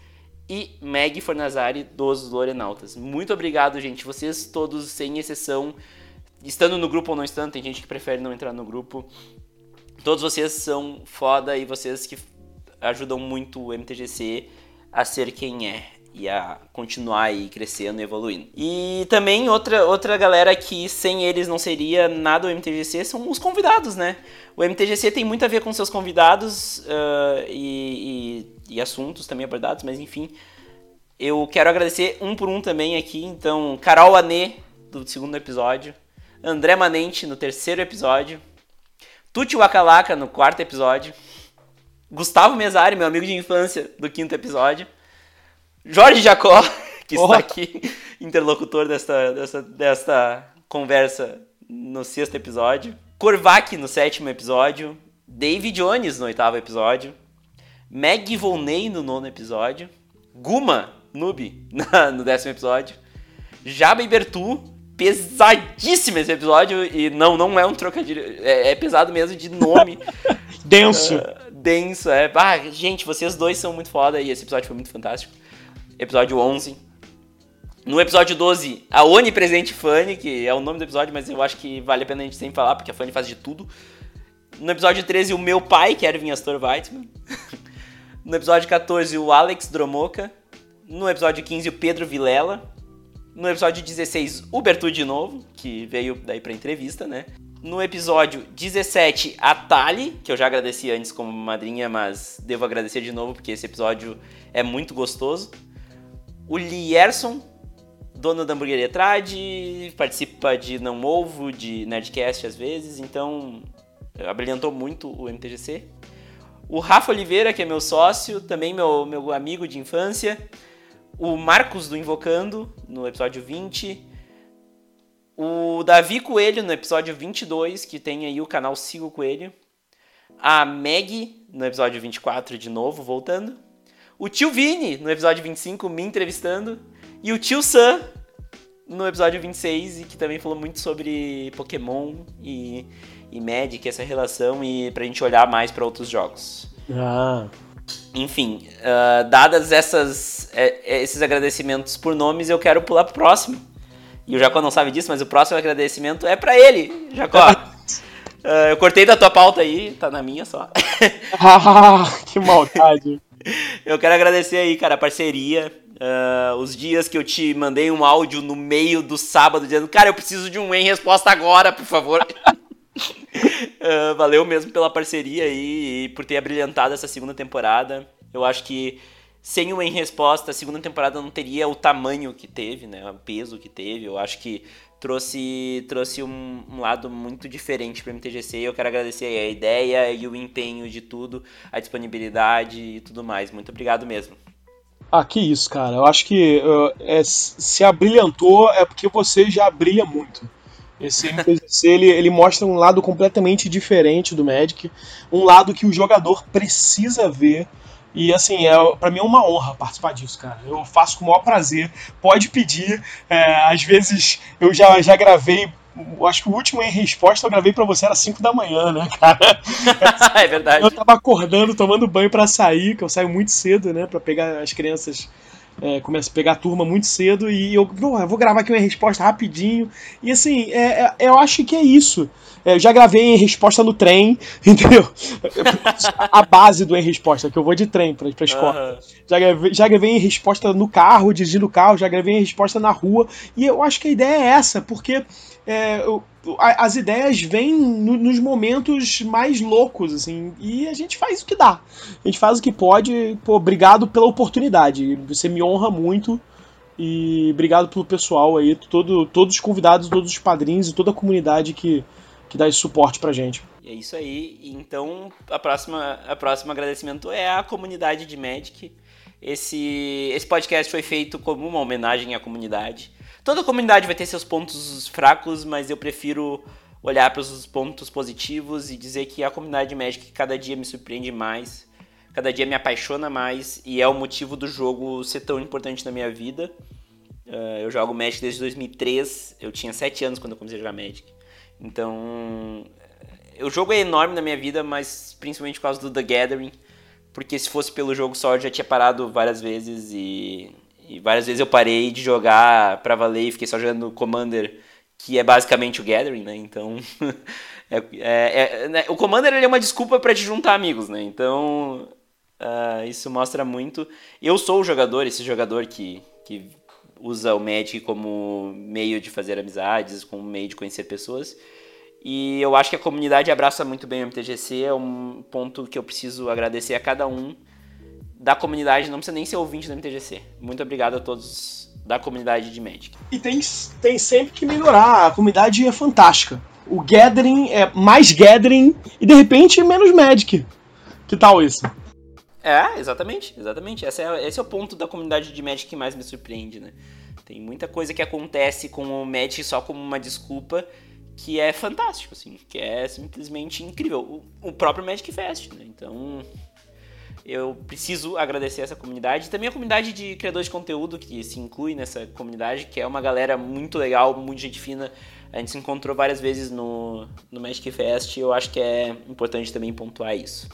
e Meg Fornazari dos Lorenautas. Muito obrigado, gente. Vocês todos, sem exceção, estando no grupo ou não estando, tem gente que prefere não entrar no grupo. Todos vocês são foda e vocês que ajudam muito o MTGC a ser quem é e a continuar aí crescendo e evoluindo. E também outra, outra galera que sem eles não seria nada o MTGC são os convidados, né? O MTGC tem muito a ver com seus convidados uh, e, e, e, assuntos também abordados, mas enfim. Eu quero agradecer um por um também aqui. Então, Carol Anê, do segundo episódio. André Manente, no terceiro episódio. Tuti Wakalaka, no quarto episódio. Gustavo Mesari, meu amigo de infância, do quinto episódio. Jorge Jacó, que oh. está aqui, interlocutor desta, desta, desta conversa no sexto episódio. Korvac no sétimo episódio. David Jones no oitavo episódio. Meg Volney no nono episódio. Guma, noob, no décimo episódio. Jaba e Bertu, pesadíssimo esse episódio. E não, não é um trocadilho. É, é pesado mesmo de nome. denso. Uh, denso, é. Ah, gente, vocês dois são muito foda e esse episódio foi muito fantástico episódio 11. No episódio 12, a onipresente Fanny, que é o nome do episódio, mas eu acho que vale a pena a gente sempre falar, porque a Fanny faz de tudo. No episódio 13, o meu pai, que era o Astor Weitman. no episódio 14, o Alex Dromoka. No episódio 15, o Pedro Vilela. No episódio 16, o Bertu de novo, que veio daí pra entrevista, né? No episódio 17, a Tali, que eu já agradeci antes como madrinha, mas devo agradecer de novo porque esse episódio é muito gostoso. O Lierson, dono da hamburgueria Trad, participa de Não Ovo, de Nerdcast às vezes, então abrilhantou muito o MTGC. O Rafa Oliveira, que é meu sócio, também meu, meu amigo de infância. O Marcos do Invocando, no episódio 20. O Davi Coelho, no episódio 22, que tem aí o canal Sigo Coelho. A Meg, no episódio 24, de novo, voltando o tio Vini, no episódio 25, me entrevistando, e o tio Sam, no episódio 26, e que também falou muito sobre Pokémon e, e Magic, essa relação, e pra gente olhar mais para outros jogos. Ah. Enfim, uh, dadas essas, é, esses agradecimentos por nomes, eu quero pular pro próximo. E o Jacó não sabe disso, mas o próximo agradecimento é para ele, Jacó. uh, eu cortei da tua pauta aí, tá na minha só. ah, que maldade. Eu quero agradecer aí, cara, a parceria. Uh, os dias que eu te mandei um áudio no meio do sábado dizendo, cara, eu preciso de um em resposta agora, por favor. uh, valeu mesmo pela parceria aí e por ter abrilhantado essa segunda temporada. Eu acho que sem o em resposta, a segunda temporada não teria o tamanho que teve, né? O peso que teve. Eu acho que trouxe, trouxe um, um, lado muito diferente para o MTGC. Eu quero agradecer a ideia e o empenho de tudo, a disponibilidade e tudo mais. Muito obrigado mesmo. Ah, que isso, cara. Eu acho que uh, é, se abrilhantou é porque você já brilha muito. Esse MTGC ele, ele mostra um lado completamente diferente do Magic, um lado que o jogador precisa ver e assim, é, para mim é uma honra participar disso, cara. Eu faço com o maior prazer. Pode pedir. É, às vezes eu já, já gravei. Acho que o último em resposta eu gravei para você era 5 da manhã, né, cara? é verdade. Eu tava acordando, tomando banho para sair, que eu saio muito cedo, né, para pegar as crianças é, começa a pegar a turma muito cedo e eu, eu vou gravar aqui uma resposta rapidinho. E assim, é, é, eu acho que é isso. É, eu já gravei em resposta no trem, entendeu? a base do em resposta, que eu vou de trem pra, pra escola. Uhum. Já, gravei, já gravei em resposta no carro, dirigindo o carro, já gravei em resposta na rua. E eu acho que a ideia é essa, porque é, as ideias vêm no, nos momentos mais loucos, assim, e a gente faz o que dá. A gente faz o que pode. Pô, obrigado pela oportunidade. Você me honra muito. E obrigado pelo pessoal aí, todo, todos os convidados, todos os padrinhos e toda a comunidade que, que dá esse suporte pra gente. É isso aí. Então, a próxima, a próxima agradecimento é a comunidade de Magic. Esse, esse podcast foi feito como uma homenagem à comunidade. Toda comunidade vai ter seus pontos fracos, mas eu prefiro olhar para os pontos positivos e dizer que a comunidade de Magic cada dia me surpreende mais, cada dia me apaixona mais e é o motivo do jogo ser tão importante na minha vida. Uh, eu jogo Magic desde 2003, eu tinha 7 anos quando eu comecei a jogar Magic. Então, o jogo é enorme na minha vida, mas principalmente por causa do The Gathering, porque se fosse pelo jogo só eu já tinha parado várias vezes e, e várias vezes eu parei de jogar pra valer e fiquei só jogando Commander, que é basicamente o Gathering, né? Então, é, é, é, né? o Commander é uma desculpa para te juntar amigos, né? Então, uh, isso mostra muito. Eu sou o jogador, esse jogador que, que usa o Magic como meio de fazer amizades, como meio de conhecer pessoas. E eu acho que a comunidade abraça muito bem o MTGC, é um ponto que eu preciso agradecer a cada um da comunidade, não precisa nem ser ouvinte do MTGC. Muito obrigado a todos da comunidade de Magic. E tem, tem sempre que melhorar, a comunidade é fantástica. O Gathering é mais Gathering e de repente menos Magic. Que tal isso? É, exatamente, exatamente. Esse é, esse é o ponto da comunidade de Magic que mais me surpreende, né? Tem muita coisa que acontece com o Magic só como uma desculpa que é fantástico, assim, que é simplesmente incrível. O, o próprio Magic Fest, né? Então, eu preciso agradecer essa comunidade também a comunidade de criadores de conteúdo que se inclui nessa comunidade, que é uma galera muito legal, muito gente fina. A gente se encontrou várias vezes no, no Magic Fest e eu acho que é importante também pontuar isso.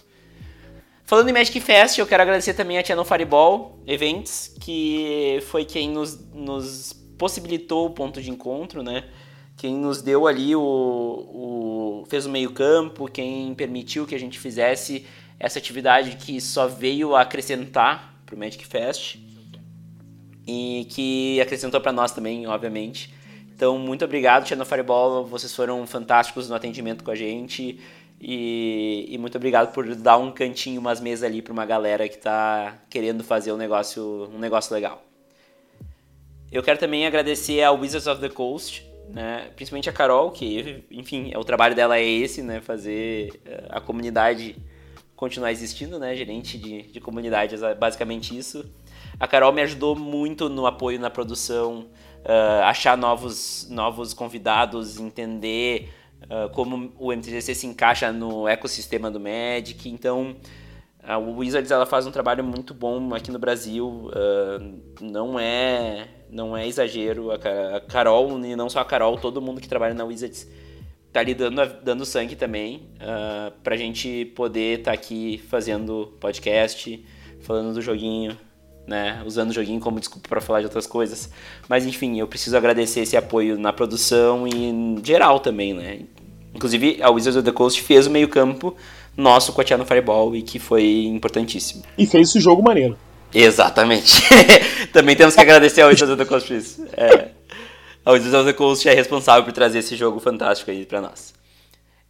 Falando em Magic Fest, eu quero agradecer também a Channel Fireball Events, que foi quem nos, nos possibilitou o ponto de encontro, né? quem nos deu ali o, o fez o meio campo, quem permitiu que a gente fizesse essa atividade que só veio acrescentar para o Magic Fest e que acrescentou para nós também, obviamente. Então, muito obrigado, Channel Fireball, vocês foram fantásticos no atendimento com a gente e, e muito obrigado por dar um cantinho, umas mesas ali para uma galera que está querendo fazer um negócio, um negócio legal. Eu quero também agradecer ao Wizards of the Coast, né? Principalmente a Carol, que, enfim, o trabalho dela é esse, né? Fazer eh, a comunidade continuar existindo, né? Gerente de, de comunidade, é basicamente isso. A Carol me ajudou muito no apoio na produção, uh, achar novos, novos convidados, entender uh, como o MTGC se encaixa no ecossistema do Magic. Então, a Wizards ela faz um trabalho muito bom aqui no Brasil. Uh, não é não é exagero. A, Carol, e não só a Carol, todo mundo que trabalha na Wizards tá ali dando, dando sangue também uh, pra gente poder estar tá aqui fazendo podcast, falando do joguinho, né? Usando o joguinho como desculpa para falar de outras coisas. Mas enfim, eu preciso agradecer esse apoio na produção e em geral também, né? Inclusive, a Wizards of the Coast fez o meio-campo nosso com a Tiana Fireball e que foi importantíssimo. E fez esse jogo maneiro. Exatamente. Também temos que agradecer ao Wizards of the Coast por isso. É, a Wizards of the Coast é responsável por trazer esse jogo fantástico aí pra nós.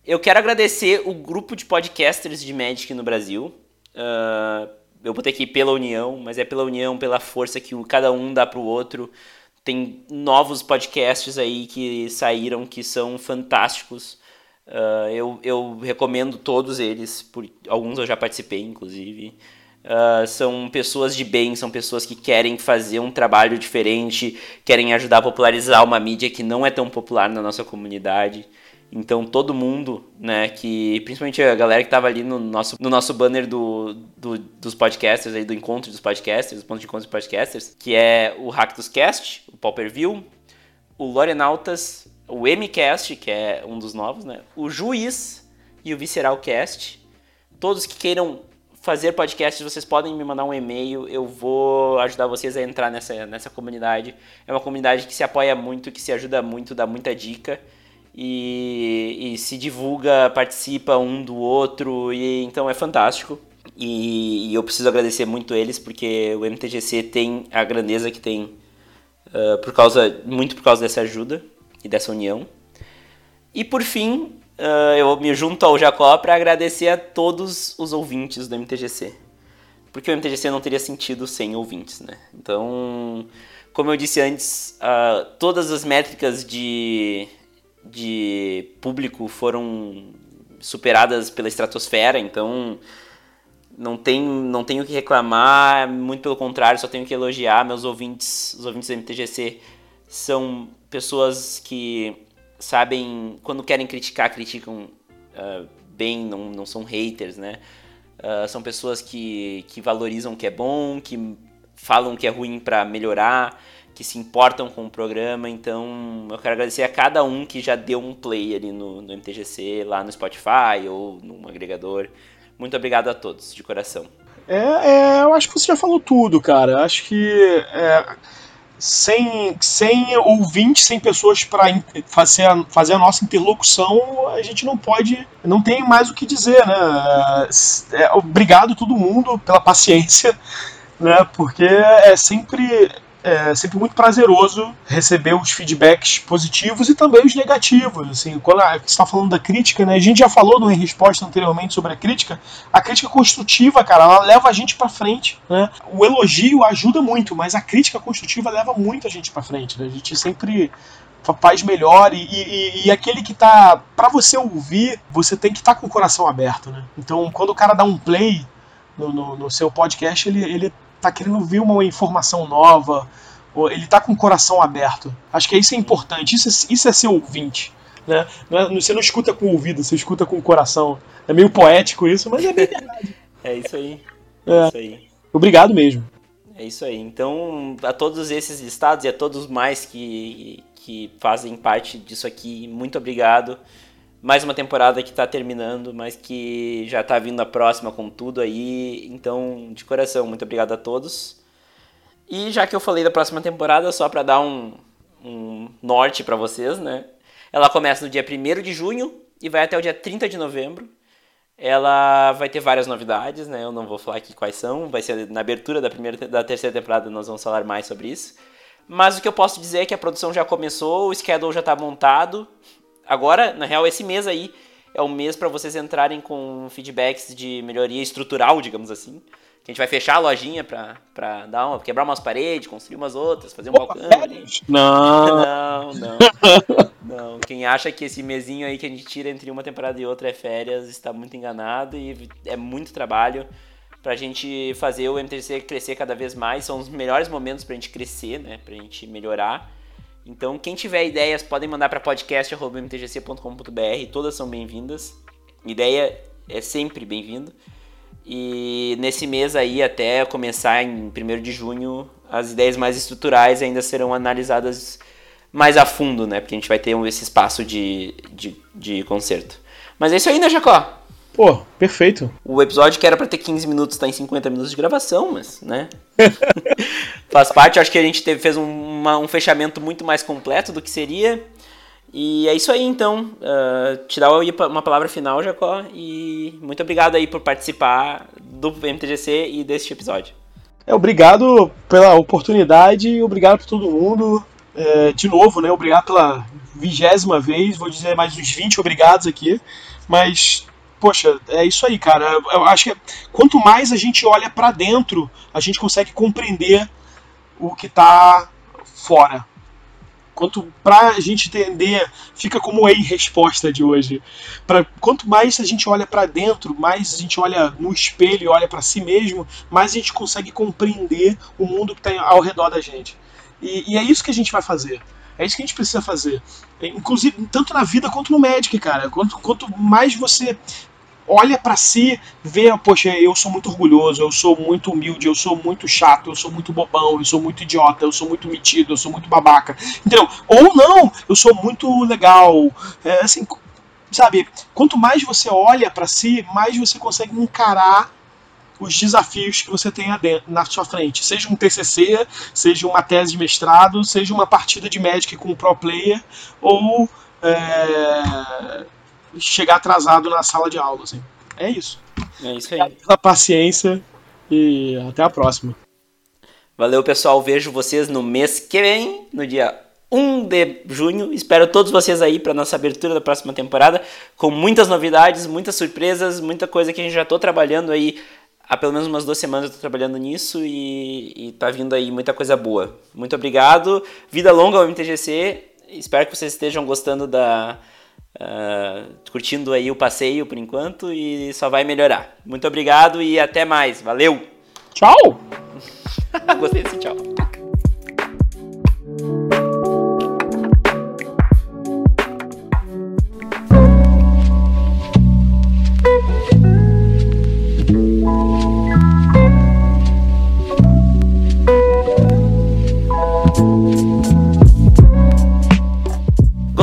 Eu quero agradecer o grupo de podcasters de Magic no Brasil. Uh, eu botei aqui pela união, mas é pela união, pela força que cada um dá pro outro. Tem novos podcasts aí que saíram que são fantásticos. Uh, eu, eu recomendo todos eles, por, alguns eu já participei, inclusive. Uh, são pessoas de bem, são pessoas que querem fazer um trabalho diferente, querem ajudar a popularizar uma mídia que não é tão popular na nossa comunidade. Então todo mundo, né, que principalmente a galera que estava ali no nosso, no nosso banner do, do, dos podcasters, aí, do encontro dos podcasters, do ponto de encontro dos podcasters, que é o Cast, o Pauper View, o Lorenautas, o MCast, que é um dos novos, né, o Juiz e o Visceral Cast. Todos que queiram fazer podcasts, vocês podem me mandar um e-mail, eu vou ajudar vocês a entrar nessa, nessa comunidade. É uma comunidade que se apoia muito, que se ajuda muito, dá muita dica e, e se divulga, participa um do outro, e então é fantástico. E, e eu preciso agradecer muito eles porque o MTGC tem a grandeza que tem uh, por causa muito por causa dessa ajuda e dessa união. E por fim, uh, eu me junto ao Jacó para agradecer a todos os ouvintes do MTGC. Porque o MTGC não teria sentido sem ouvintes, né? Então, como eu disse antes, uh, todas as métricas de, de público foram superadas pela estratosfera, então não tenho, não tenho que reclamar, muito pelo contrário, só tenho que elogiar meus ouvintes, os ouvintes do MTGC são pessoas que sabem, quando querem criticar, criticam uh, bem, não, não são haters, né? Uh, são pessoas que, que valorizam o que é bom, que falam o que é ruim para melhorar, que se importam com o programa. Então, eu quero agradecer a cada um que já deu um play ali no, no MTGC, lá no Spotify ou num agregador. Muito obrigado a todos, de coração. É, é eu acho que você já falou tudo, cara. Acho que é, sem, sem ouvintes, sem pessoas para fazer, a, fazer a nossa interlocução, a gente não pode, não tem mais o que dizer, né? É, obrigado todo mundo pela paciência, né? Porque é sempre é sempre muito prazeroso receber os feedbacks positivos e também os negativos. Assim, quando você está falando da crítica, né? A gente já falou no em resposta anteriormente sobre a crítica. A crítica construtiva, cara, ela leva a gente para frente. Né? O elogio ajuda muito, mas a crítica construtiva leva muito a gente para frente. Né? A gente sempre faz melhor e, e, e aquele que tá para você ouvir você tem que estar tá com o coração aberto né então quando o cara dá um play no, no, no seu podcast ele, ele tá querendo ouvir uma informação nova, ele tá com o coração aberto. Acho que isso é importante, isso é, isso é ser ouvinte. Né? Não é, você não escuta com o ouvido, você escuta com o coração. É meio poético isso, mas é bem verdade. é isso aí. É. é isso aí. Obrigado mesmo. É isso aí. Então, a todos esses listados e a todos mais que, que fazem parte disso aqui, muito obrigado mais uma temporada que está terminando, mas que já está vindo a próxima com tudo aí. Então, de coração, muito obrigado a todos. E já que eu falei da próxima temporada, só para dar um, um norte para vocês, né? Ela começa no dia 1 de junho e vai até o dia 30 de novembro. Ela vai ter várias novidades, né? Eu não vou falar aqui quais são. Vai ser na abertura da primeira da terceira temporada, nós vamos falar mais sobre isso. Mas o que eu posso dizer é que a produção já começou, o schedule já está montado agora, na real, esse mês aí é o mês para vocês entrarem com feedbacks de melhoria estrutural, digamos assim. Que a gente vai fechar a lojinha pra, pra dar uma, quebrar umas paredes, construir umas outras, fazer um balcão ali. Não. não, não. Não. Quem acha que esse mesinho aí que a gente tira entre uma temporada e outra é férias, está muito enganado e é muito trabalho pra gente fazer o MTC crescer cada vez mais. São os melhores momentos pra gente crescer, né? Pra gente melhorar. Então, quem tiver ideias, podem mandar para podcast.mtgc.com.br, todas são bem-vindas. Ideia é sempre bem-vindo. E nesse mês aí, até começar em 1 de junho, as ideias mais estruturais ainda serão analisadas mais a fundo, né? Porque a gente vai ter esse espaço de, de, de concerto. Mas é isso aí, né, Jacó? Pô, perfeito. O episódio que era pra ter 15 minutos tá em 50 minutos de gravação, mas, né? Faz parte, acho que a gente teve, fez um, uma, um fechamento muito mais completo do que seria. E é isso aí, então. Uh, te dar uma palavra final, Jacó. E muito obrigado aí por participar do MTGC e deste episódio. É, obrigado pela oportunidade obrigado por todo mundo. É, de novo, né? Obrigado pela vigésima vez. Vou dizer mais uns 20 obrigados aqui. Mas poxa, é isso aí, cara. Eu acho que quanto mais a gente olha para dentro, a gente consegue compreender o que está fora. Quanto para a gente entender, fica como a resposta de hoje. Pra, quanto mais a gente olha para dentro, mais a gente olha no espelho olha para si mesmo, mais a gente consegue compreender o mundo que está ao redor da gente. E, e é isso que a gente vai fazer. É isso que a gente precisa fazer. Inclusive, tanto na vida quanto no Magic, cara. Quanto, quanto mais você olha para si, vê, poxa, eu sou muito orgulhoso, eu sou muito humilde, eu sou muito chato, eu sou muito bobão, eu sou muito idiota, eu sou muito metido, eu sou muito babaca. Entendeu? Ou não, eu sou muito legal. É, assim, sabe, quanto mais você olha para si, mais você consegue encarar os desafios que você tem na sua frente. Seja um TCC, seja uma tese de mestrado, seja uma partida de Magic com um pro player, ou é, chegar atrasado na sala de aula. Assim. É isso. É isso aí. Pela paciência e até a próxima. Valeu, pessoal. Vejo vocês no mês que vem, no dia 1 de junho. Espero todos vocês aí para nossa abertura da próxima temporada, com muitas novidades, muitas surpresas, muita coisa que a gente já estou trabalhando aí. Há pelo menos umas duas semanas eu tô trabalhando nisso e, e tá vindo aí muita coisa boa. Muito obrigado. Vida longa ao MTGC Espero que vocês estejam gostando da. Uh, curtindo aí o passeio por enquanto e só vai melhorar. Muito obrigado e até mais. Valeu! Tchau! Gostei desse tchau.